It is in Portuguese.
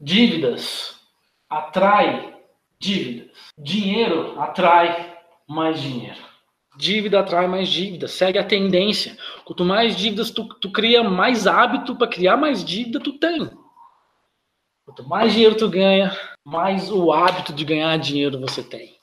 Dívidas atrai dívidas. Dinheiro atrai mais dinheiro. Dívida atrai mais dívida, segue a tendência. Quanto mais dívidas tu, tu cria, mais hábito para criar mais dívida tu tem. Quanto mais dinheiro tu ganha, mais o hábito de ganhar dinheiro você tem.